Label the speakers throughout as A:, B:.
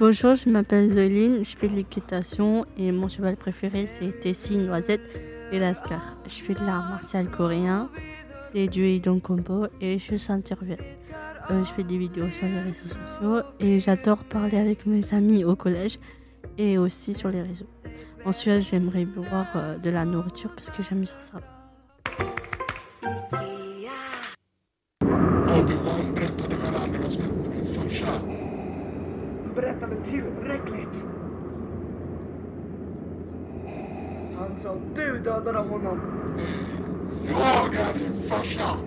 A: Bonjour, je m'appelle Zoline, je fais de l'équitation et mon cheval préféré c'est Tessie, Noisette et Lascar. Je fais de l'art martial coréen, c'est du Idon Combo et je s'interviens. Euh, je fais des vidéos sur les réseaux sociaux et j'adore parler avec mes amis au collège et aussi sur les réseaux. Ensuite, j'aimerais boire euh, de la nourriture parce que j'aime ça.
B: Berättade
C: tillräckligt. Han sa att du dödade honom.
B: Jag är din farsa!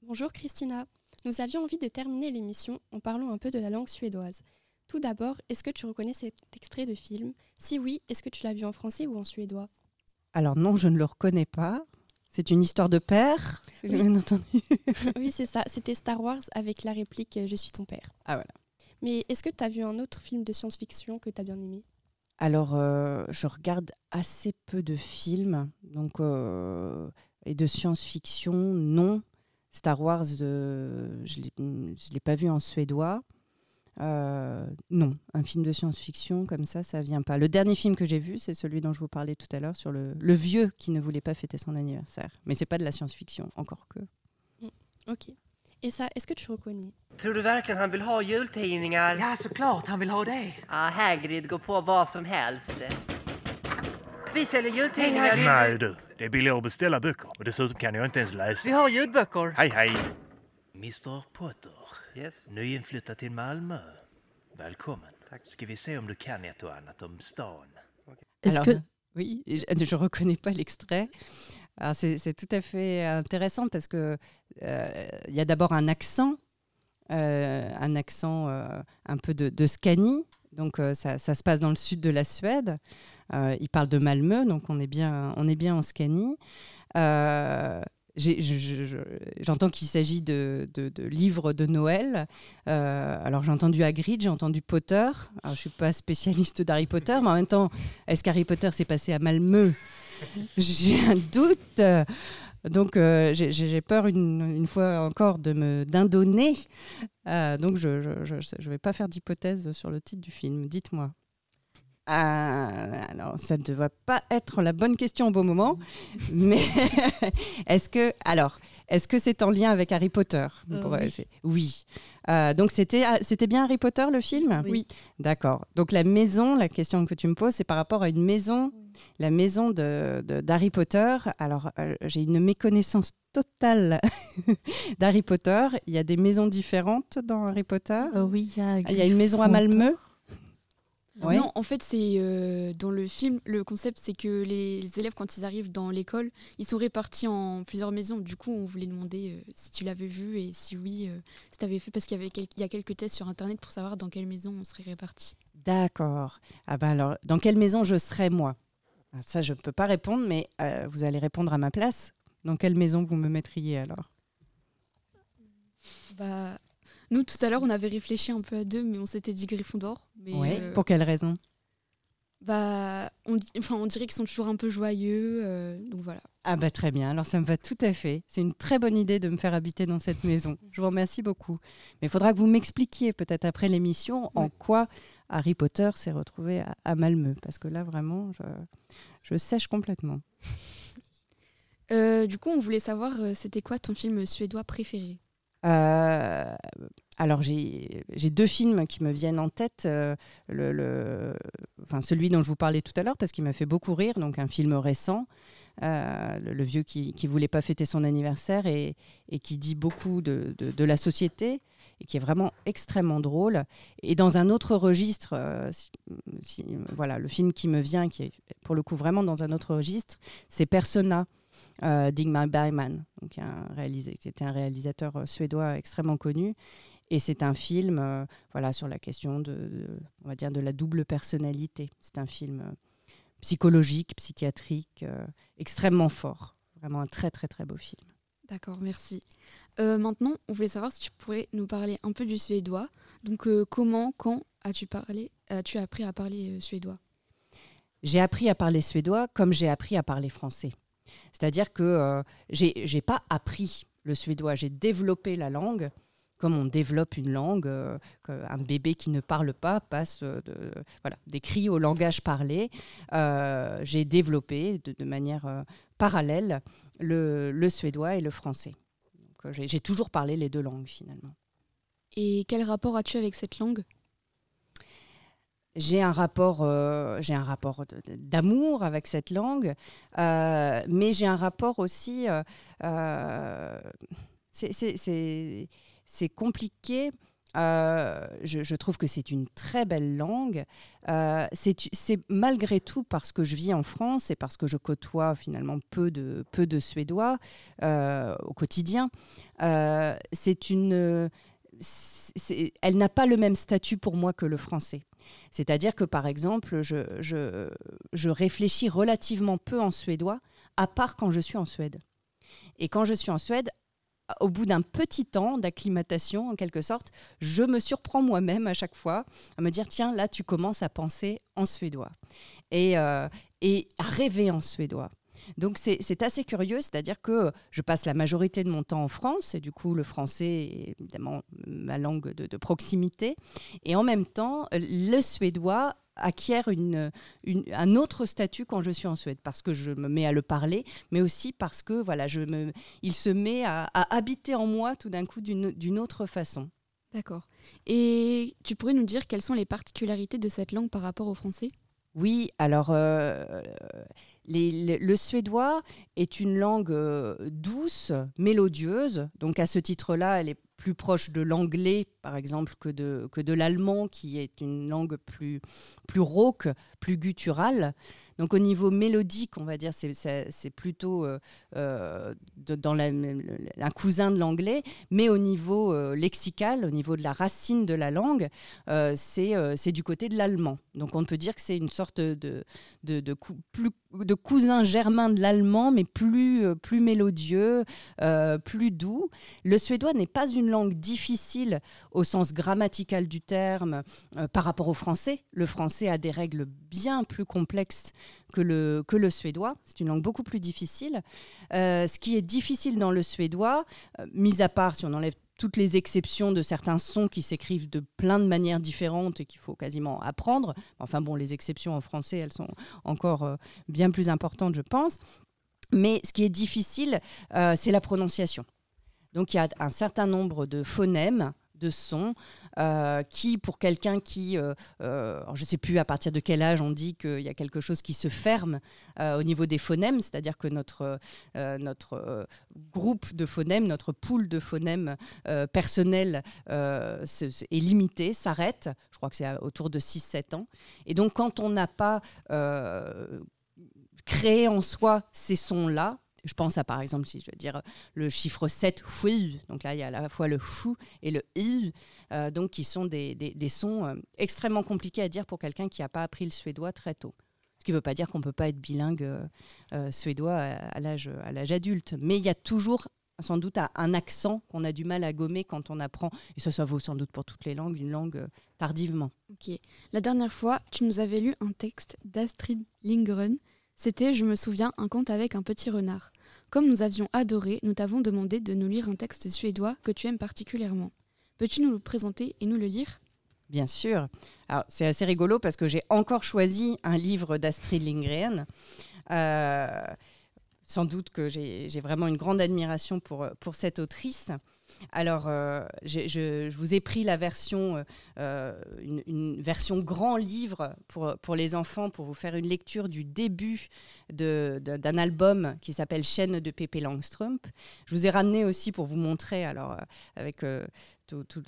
D: Bonjour Christina. Nous avions envie de terminer l'émission en parlant un peu de la langue suédoise. Tout d'abord, est-ce que tu reconnais cet extrait de film? Si oui, est-ce que tu l'as vu en français ou en suédois?
E: Alors non, je ne le reconnais pas. C'est une histoire de père, j'ai
D: Oui.
E: bien entendu.
D: Oui, c'est ça. C'était Star Wars avec la réplique euh, Je suis ton père.
E: Ah voilà.
D: Mais est-ce que tu as vu un autre film de science-fiction que tu as bien aimé?
E: Alors, euh, je regarde assez peu de films, donc euh, et de science-fiction, non. Star Wars, euh, je ne l'ai pas vu en suédois. Euh, non, un film de science-fiction comme ça, ça vient pas. Le dernier film que j'ai vu, c'est celui dont je vous parlais tout à l'heure sur le, le vieux qui ne voulait pas fêter son anniversaire. Mais c'est pas de la science-fiction, encore que.
D: Ok. Et ça, est-ce que tu reconnais?
F: Tror du verkligen han vill ha jultidningar?
C: Ja, såklart han vill ha det.
F: Ja, Hagrid går på vad som helst. Vi säljer jultidningar.
G: Nej du, det är billigare att beställa böcker och dessutom kan jag inte ens
F: Vi
G: läsa.
F: har ljudböcker.
G: Hej hej! Mr Potter,
F: Yes.
G: nyinflyttad till Malmö. Välkommen. Ska vi se om du kan ett och annat om stan?
A: Est-ce
E: Alors,
A: que
E: Oui, je ne reconnais pas l'extrait. Alors, C'est tout à fait intéressant parce que euh, il y a d'abord un accent, euh, un accent euh, un peu de, de Scanie. Donc euh, ça, ça se passe dans le sud de la Suède. Euh, il parle de Malmö, donc on est bien, on est bien en Scanie. J'entends qu'il s'agit de, livres de Noël. Euh, alors j'ai entendu Hagrid, j'ai entendu Potter. Alors, je suis pas spécialiste d'Harry Potter, mais en même temps, est-ce qu'Harry Potter s'est passé à Malmö? J'ai un doute. Donc euh, j'ai- peur une, fois encore de me d'indonner. Euh, donc je ne vais pas faire d'hypothèse sur le titre du film. Dites-moi. Euh, alors, ça ne doit pas être la bonne question au bon moment, mais est-ce que, alors, est-ce que c'est en lien avec Harry Potter?
A: Euh,
E: Pour-
A: oui.
E: Euh, donc c'était, c'était bien Harry Potter le film?
D: Oui.
E: D'accord. Donc la maison, la question que tu me poses, c'est par rapport à une maison, la maison de, d'Harry Potter. Alors euh, j'ai une méconnaissance totale d'Harry Potter. Il y a des maisons différentes dans Harry Potter?
A: Oui, il y a,
E: Ah, Il y a une maison à Malmö? Ouais.
H: Non, en fait, c'est euh, dans le film, le concept, c'est que les élèves, quand ils arrivent dans l'école, ils sont répartis en plusieurs maisons. Du coup, on voulait demander euh, si tu l'avais vu et si oui, euh, si tu avais fait, parce qu'il y, avait quel- il y a quelques tests sur Internet pour savoir dans quelle maison on serait répartis.
E: D'accord. Ah ben alors, dans quelle maison je serais moi? Ah, Ça, je ne peux pas répondre, mais vous allez répondre à ma place. Dans quelle maison vous me mettriez alors?
H: Bah, nous, tout à l'heure, on avait réfléchi un peu à deux, mais on s'était dit Gryffondor. Mais,
E: Ouais.
H: euh,
E: Pour quelle raison
H: bah, on, di- enfin, on dirait qu'ils sont toujours un peu joyeux. euh, donc voilà.
E: Ah bah très bien, alors ça me va tout à fait. C'est une très bonne idée de me faire habiter dans cette maison. Je vous remercie beaucoup. Mais il faudra que vous m'expliquiez peut-être après l'émission en quoi Harry Potter s'est retrouvé à, à Malmö. Parce que là vraiment, je, je sèche complètement.
H: Euh, du coup, on voulait savoir, c'était quoi ton film suédois préféré?
E: Alors j'ai deux films qui me viennent en tête. euh, enfin, celui dont je vous parlais tout à l'heure parce qu'il m'a fait beaucoup rire, donc un film récent. euh, le, vieux qui ne voulait pas fêter son anniversaire et, qui dit beaucoup de, la société et qui est vraiment extrêmement drôle. Et dans un autre registre, euh, voilà, le film qui me vient, qui est pour le coup vraiment dans un autre registre, c'est Persona euh, d'Ingmar Bergman, donc un réalisateur euh, suédois extrêmement connu. Et c'est un film euh, voilà, sur la question de, de- on va dire de la double personnalité. C'est un film euh, psychologique, psychiatrique, extrêmement fort. Vraiment un très très très beau film.
H: D'accord, merci. Maintenant, on voulait savoir si tu pourrais nous parler un peu du suédois. Donc, comment, quand as-tu parlé, as-tu appris à parler suédois?
E: J'ai appris à parler suédois comme j'ai appris à parler français. C'est-à-dire que euh, j'ai pas appris le suédois, j'ai développé la langue comme on développe une langue, euh, un bébé qui ne parle pas passe euh, de, voilà, des cris au langage parlé. Euh, J'ai développé de, manière parallèle le, suédois et le français. J'ai toujours parlé les deux langues finalement.
H: Et quel rapport as-tu avec cette langue?
E: J'ai un rapport, euh, rapport d'amour avec cette langue, euh, mais j'ai un rapport aussi. euh, c'est- compliqué. Je, je trouve que c'est une très belle langue. C'est malgré tout parce que je vis en France et parce que je côtoie finalement peu de, peu de Suédois au quotidien. C'est une, elle n'a pas le même statut pour moi que le français. C'est-à-dire que, par exemple, je, je, je réfléchis relativement peu en suédois, à part quand je suis en Suède. Et quand je suis en Suède, au bout d'un petit temps d'acclimatation, en quelque sorte, je me surprends moi-même à chaque fois à me dire, tiens, là, tu commences à penser en suédois et, euh, et à rêver en suédois. Donc c'est assez curieux, c'est-à-dire que je passe la majorité de mon temps en France, et du coup le français est évidemment ma langue de, proximité, et en même temps le suédois acquiert un autre statut quand je suis en Suède, parce que je me mets à le parler, mais aussi parce que voilà, je me, il se met à, habiter en moi tout d'un coup d'une autre façon.
H: D'accord. Et tu pourrais nous dire quelles sont les particularités de cette langue par rapport au français?
E: Oui, alors euh, le suédois est une langue euh, douce, mélodieuse. Donc à ce titre-là, elle est plus proche de l'anglais, par exemple, que de, que de l'allemand, qui est une langue plus, plus rauque, plus gutturale. Donc au niveau mélodique, on va dire, c'est- plutôt euh, euh, dans la- un cousin de l'anglais, mais au niveau euh, lexical, au niveau de la racine de la langue, euh, c'est du côté de l'allemand. Donc on peut dire que c'est une sorte de, de, de, plus, de cousin germain de l'allemand, mais plus, euh, plus mélodieux, euh, plus doux. Le suédois n'est pas une langue difficile au sens grammatical du terme euh, par rapport au français. Le français a des règles bien plus complexes que le, que le suédois. C'est une langue beaucoup plus difficile. Ce qui est difficile dans le suédois, mis à part si on enlève toutes les exceptions de certains sons qui s'écrivent de plein de manières différentes et qu'il faut quasiment apprendre. Enfin bon, les exceptions en français, elles sont encore euh, bien plus importantes, je pense. Mais ce qui est difficile, euh, c'est la prononciation. Donc il y a un certain nombre de phonèmes, de sons, euh, qui, pour quelqu'un qui, euh, euh, je ne sais plus à partir de quel âge on dit qu'il y a quelque chose qui se ferme au niveau des phonèmes, c'est-à-dire que notre, notre groupe de phonèmes, notre pool de phonèmes personnel est limité, s'arrête. Je crois que c'est autour de 6-7 ans. Et donc quand on n'a pas créé en soi ces sons-là, je pense à par exemple, si je veux dire le chiffre 7, hui, donc là il y a à la fois le chou et le i, euh, donc qui sont des, des- sons euh, extrêmement compliqués à dire pour quelqu'un qui n'a pas appris le suédois très tôt. Ce qui ne veut pas dire qu'on ne peut pas être bilingue euh, suédois à, à l'âge adulte, mais il y a toujours sans doute un- accent qu'on a du mal à gommer quand on apprend, et ça ça vaut sans doute pour toutes les langues, une langue tardivement.
H: Ok. La dernière fois, tu nous avais lu un texte d'Astrid Lindgren. C'était, je me souviens, un conte avec un petit renard. Comme nous avions adoré, nous t'avons demandé de nous lire un texte suédois que tu aimes particulièrement. Peux-tu nous le présenter et nous le lire?
E: Bien sûr. Alors, c'est assez rigolo parce que j'ai encore choisi un livre d'Astrid Lindgren. Euh, sans doute que j'ai vraiment une grande admiration pour, pour cette autrice. Alors, euh, je, vous ai pris la version, euh, une, une version grand livre pour, pour les enfants, pour vous faire une lecture du début d'un album qui s'appelle Chaîne de Pépé Langstrump. Je vous ai ramené aussi pour vous montrer, alors, euh, avec euh,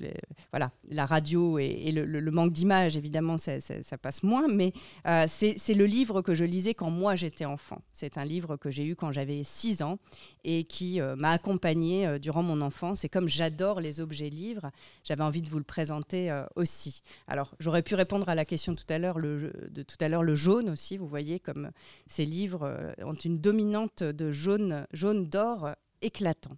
E: les, voilà, la radio et, le, manque d'image, évidemment, ça, passe moins, mais euh, c'est le livre que je lisais quand moi j'étais enfant. C'est un livre que j'ai eu quand j'avais 6 ans et qui euh, m'a accompagné euh, durant mon enfance. Et comme j'adore les objets livres, j'avais envie de vous le présenter aussi. Alors, j'aurais pu répondre à la question tout à l'heure, de tout à l'heure, le jaune aussi. Vous voyez comme ces livres euh, ont une dominante de jaune, jaune d'or éclatant.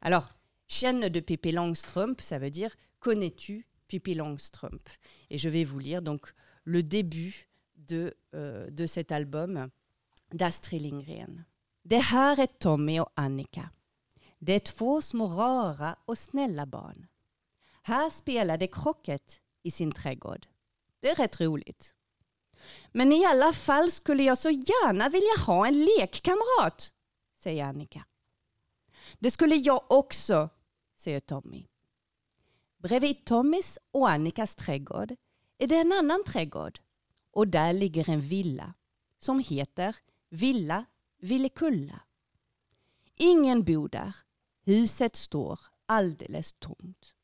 E: Alors, Chienne de Pippi Langstrump, ça veut dire Connais-tu Pippi Langstrump? Et je vais vous lire donc le début de, euh, de cet album d'Astrid Lindgren. Det här är Tommy och Annika. Det är två små rara och snälla barn. Här spelar de krocket i sin trädgård. Det är rätt roligt. Men i alla fall skulle jag så gärna vilja ha en lekkamrat, säger Annika. Det skulle jag också, säger Tommy. Bredvid Tommys och Annikas trädgård är det en annan trädgård och där ligger en villa som heter Villa Villekulla. Ingen bor där. Huset står alldeles tomt.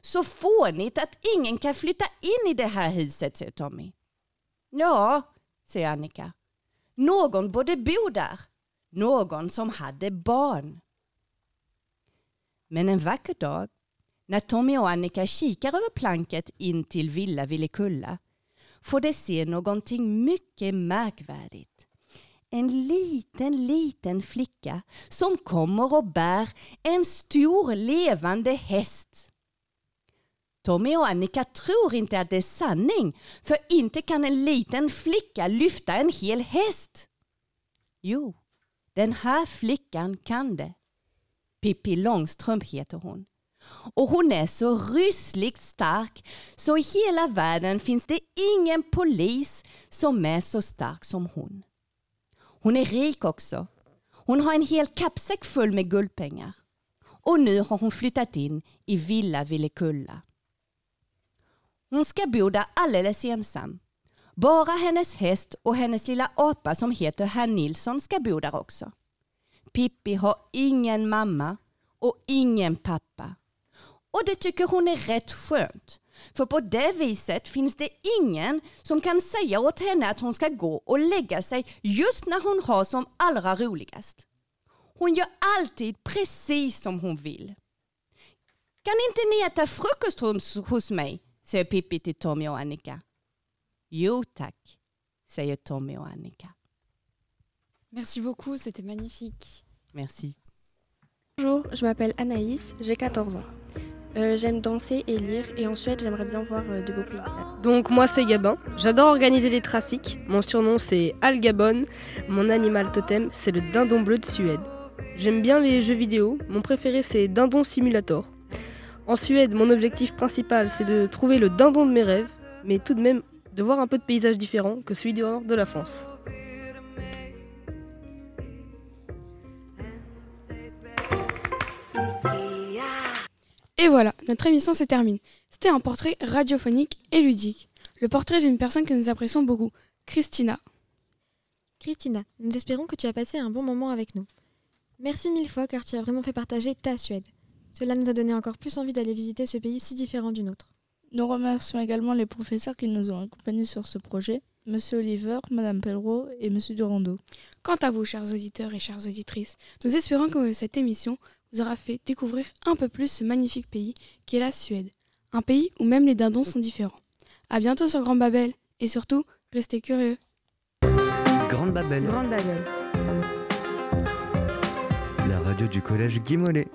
E: Så fånigt att ingen kan flytta in i det här huset, säger Tommy. Ja, säger Annika. Någon borde bo där. Någon som hade barn. Men en vacker dag, när Tommy och Annika kikar över planket in till Villa Villekulla, får de se någonting mycket märkvärdigt. En liten, liten flicka som kommer och bär en stor levande häst. Tommy och Annika tror inte att det är sanning, för inte kan en liten flicka lyfta en hel häst. Jo, den här flickan kan det. Pippi Långstrump heter hon. Och hon är så rysligt stark så i hela världen finns det ingen polis som är så stark som hon. Hon är rik också. Hon har en hel kappsäck full med guldpengar. Och nu har hon flyttat in i Villa Villekulla. Hon ska bo där alldeles ensam. Bara hennes häst och hennes lilla apa som heter Herr Nilsson ska bo där också. Pippi har ingen mamma och ingen pappa. Och det tycker hon är rätt skönt. För på det viset finns det ingen som kan säga åt henne att hon ska gå och lägga sig just när hon har som allra roligast. Hon gör alltid precis som hon vill. Kan inte ni äta frukost hos, mig? Säger Pippi till Tommy och Annika. Jo tack, säger Tommy och Annika.
H: Merci beaucoup, c'était magnifique.
E: Merci.
D: Bonjour, je m'appelle Anaïs, j'ai 14 ans. Euh, j'aime danser et lire et en Suède j'aimerais bien voir euh, de beaux paysages.
I: Donc moi c'est Gabin, j'adore organiser les trafics, mon surnom c'est Al Gabon, mon animal totem c'est le dindon bleu de Suède. J'aime bien les jeux vidéo, mon préféré c'est Dindon Simulator. En Suède mon objectif principal c'est de trouver le dindon de mes rêves, mais tout de même de voir un peu de paysages différents que celui dehors de la France.
J: Et voilà, notre émission se termine. C'était un portrait radiophonique et ludique. Le portrait d'une personne que nous apprécions beaucoup, Christina.
K: Christina, nous espérons que tu as passé un bon moment avec nous. Merci mille fois car tu as vraiment fait partager ta Suède. Cela nous a donné encore plus envie d'aller visiter ce pays si différent du nôtre.
A: Nous remercions également les professeurs qui nous ont accompagnés sur ce projet, Monsieur Oliver, Madame Pellereau et Monsieur Durando.
J: Quant à vous, chers auditeurs et chères auditrices, nous espérons que cette émission vous aura fait découvrir un peu plus ce magnifique pays qu'est la Suède. Un pays où même les dindons sont différents. À bientôt sur Grand Babel et surtout, restez curieux.
L: Grande Babel.
M: Grande Babel.
L: La radio du collège Guy Mollet.